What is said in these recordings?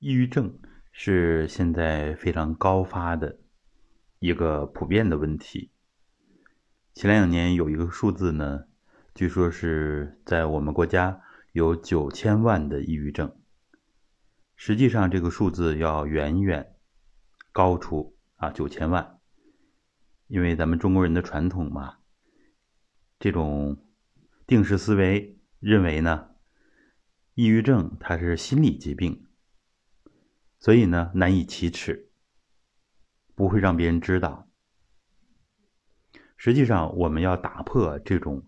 抑郁症是现在非常高发的一个普遍的问题。前两年有一个数字呢，据说是在我们国家有九千万的抑郁症。实际上，这个数字要远远高出啊九千万，因为咱们中国人的传统嘛，这种定式思维认为呢，抑郁症它是心理疾病，所以呢难以启齿，不会让别人知道。实际上，我们要打破这种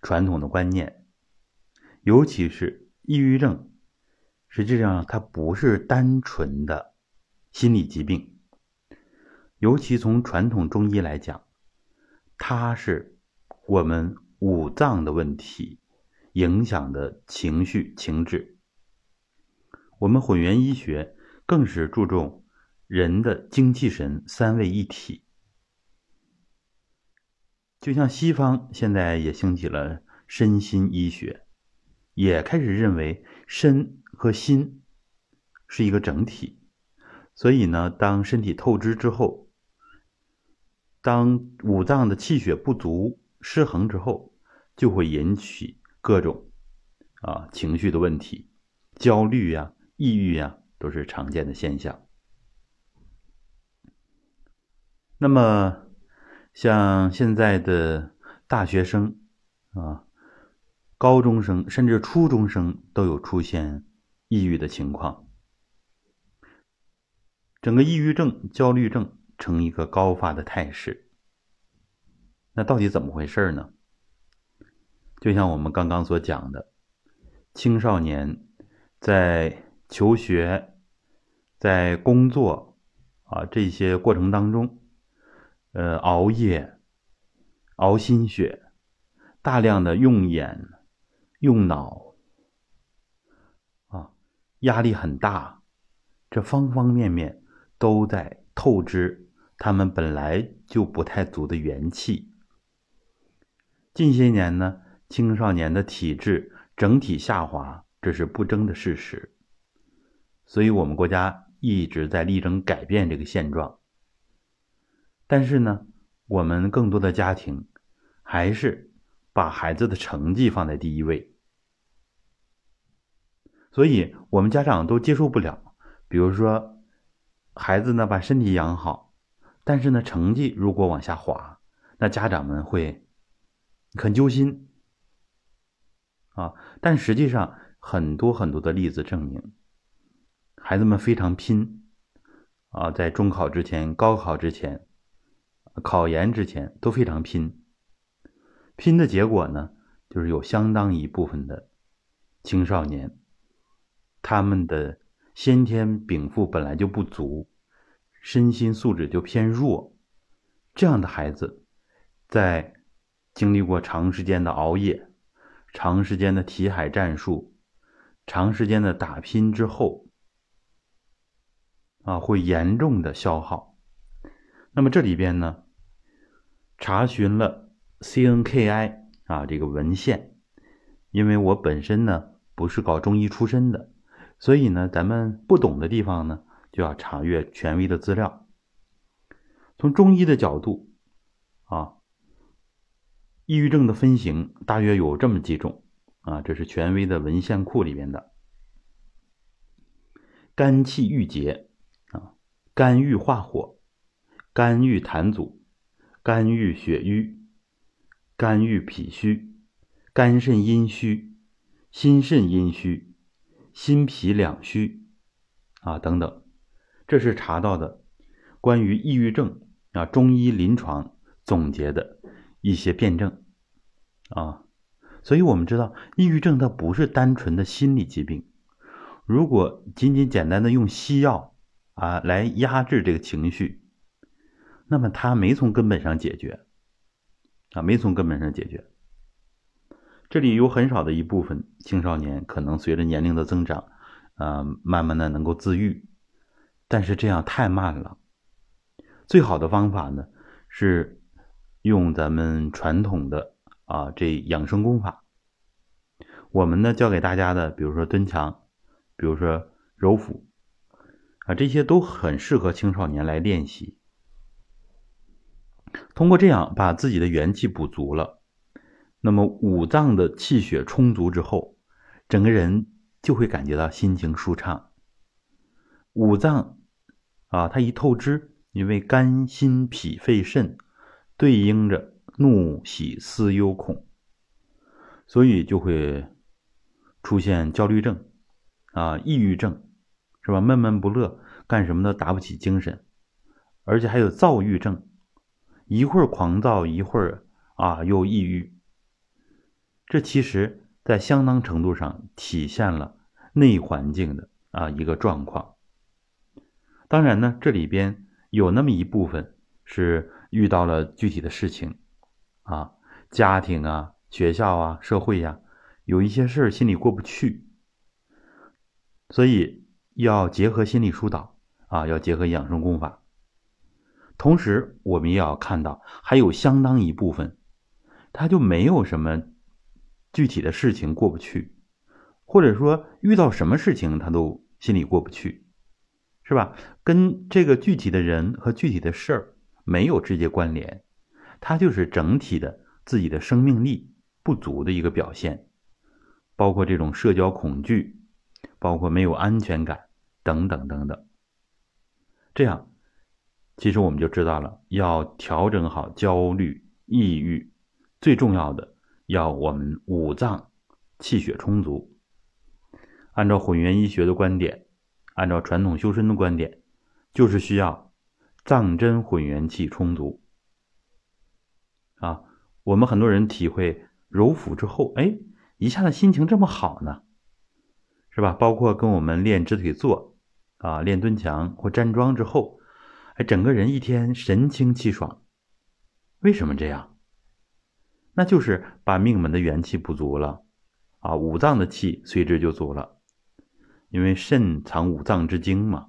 传统的观念，尤其是抑郁症，实际上它不是单纯的心理疾病，尤其从传统中医来讲，它是我们五脏的问题影响的情绪情志。我们混元医学更是注重人的精气神三位一体。就像西方现在也兴起了身心医学，也开始认为身和心是一个整体。所以呢，当身体透支之后，当五脏的气血不足、失衡之后，就会引起各种啊情绪的问题，焦虑呀、抑郁呀，都是常见的现象。那么。像现在的大学生啊、高中生，甚至初中生都有出现抑郁的情况，整个抑郁症、焦虑症呈一个高发的态势。那到底怎么回事呢？就像我们刚刚所讲的，青少年在求学、在工作啊这些过程当中。呃，熬夜、熬心血，大量的用眼、用脑，啊，压力很大，这方方面面都在透支他们本来就不太足的元气。近些年呢，青少年的体质整体下滑，这是不争的事实。所以我们国家一直在力争改变这个现状。但是呢，我们更多的家庭还是把孩子的成绩放在第一位，所以我们家长都接受不了。比如说，孩子呢把身体养好，但是呢成绩如果往下滑，那家长们会很揪心啊。但实际上，很多很多的例子证明，孩子们非常拼啊，在中考之前、高考之前。考研之前都非常拼，拼的结果呢，就是有相当一部分的青少年，他们的先天禀赋本来就不足，身心素质就偏弱，这样的孩子，在经历过长时间的熬夜、长时间的题海战术、长时间的打拼之后，啊，会严重的消耗。那么这里边呢？查询了 CNKI 啊这个文献，因为我本身呢不是搞中医出身的，所以呢咱们不懂的地方呢就要查阅权威的资料。从中医的角度啊，抑郁症的分型大约有这么几种啊，这是权威的文献库里面的：肝气郁结，肝郁化火，肝郁痰阻。肝郁血瘀，肝郁脾虚，肝肾阴虚，心肾阴虚，心脾两虚，啊等等，这是查到的关于抑郁症啊中医临床总结的一些辩证啊，所以我们知道抑郁症它不是单纯的心理疾病，如果仅仅简单的用西药啊来压制这个情绪。那么他没从根本上解决，啊，没从根本上解决。这里有很少的一部分青少年可能随着年龄的增长，啊，慢慢的能够自愈，但是这样太慢了。最好的方法呢，是用咱们传统的啊这养生功法。我们呢教给大家的，比如说蹲墙，比如说揉腹，啊，这些都很适合青少年来练习。通过这样把自己的元气补足了，那么五脏的气血充足之后，整个人就会感觉到心情舒畅。五脏啊，它一透支，因为肝、心、脾、肺、肾对应着怒、喜、思、忧、恐，所以就会出现焦虑症啊、抑郁症，是吧？闷闷不乐，干什么都打不起精神，而且还有躁郁症。一会儿狂躁，一会儿啊又抑郁，这其实在相当程度上体现了内环境的啊一个状况。当然呢，这里边有那么一部分是遇到了具体的事情啊，家庭啊、学校啊、社会呀，有一些事儿心里过不去，所以要结合心理疏导啊，要结合养生功法。同时，我们也要看到，还有相当一部分，他就没有什么具体的事情过不去，或者说遇到什么事情他都心里过不去，是吧？跟这个具体的人和具体的事儿没有直接关联，他就是整体的自己的生命力不足的一个表现，包括这种社交恐惧，包括没有安全感等等等等，这样。其实我们就知道了，要调整好焦虑、抑郁，最重要的要我们五脏气血充足。按照混元医学的观点，按照传统修身的观点，就是需要脏真混元气充足。啊，我们很多人体会揉腹之后，哎，一下子心情这么好呢，是吧？包括跟我们练直腿坐，啊，练蹲墙或站桩之后。哎，整个人一天神清气爽，为什么这样？那就是把命门的元气补足了，啊，五脏的气随之就足了。因为肾藏五脏之精嘛，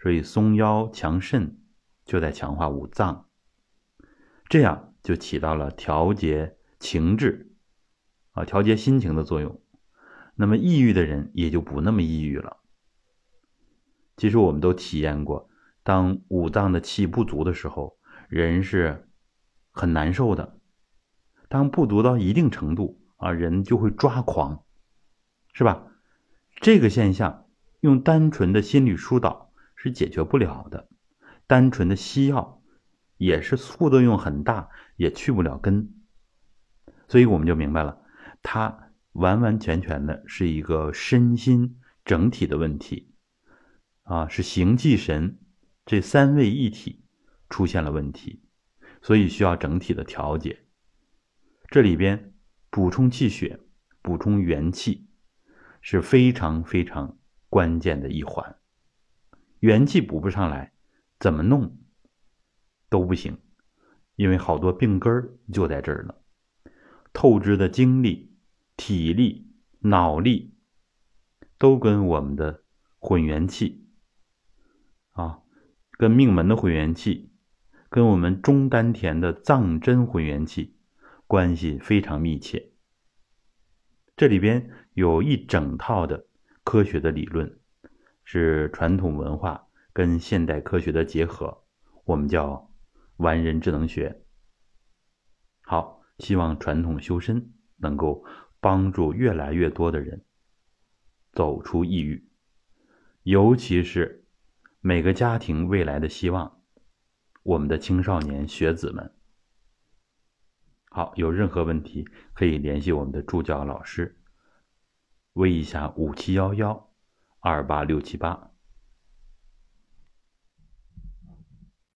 所以松腰强肾就在强化五脏，这样就起到了调节情志，啊，调节心情的作用。那么抑郁的人也就不那么抑郁了。其实我们都体验过。当五脏的气不足的时候，人是很难受的。当不足到一定程度啊，人就会抓狂，是吧？这个现象用单纯的心理疏导是解决不了的，单纯的西药也是副作用很大，也去不了根。所以我们就明白了，它完完全全的是一个身心整体的问题啊，是形气神。这三位一体出现了问题，所以需要整体的调节。这里边补充气血、补充元气是非常非常关键的一环。元气补不上来，怎么弄都不行，因为好多病根儿就在这儿呢。透支的精力、体力、脑力都跟我们的混元气啊。跟命门的混元气，跟我们中丹田的藏真混元气关系非常密切。这里边有一整套的科学的理论，是传统文化跟现代科学的结合，我们叫完人智能学。好，希望传统修身能够帮助越来越多的人走出抑郁，尤其是。每个家庭未来的希望，我们的青少年学子们，好，有任何问题可以联系我们的助教老师，微一下五七幺幺二八六七八。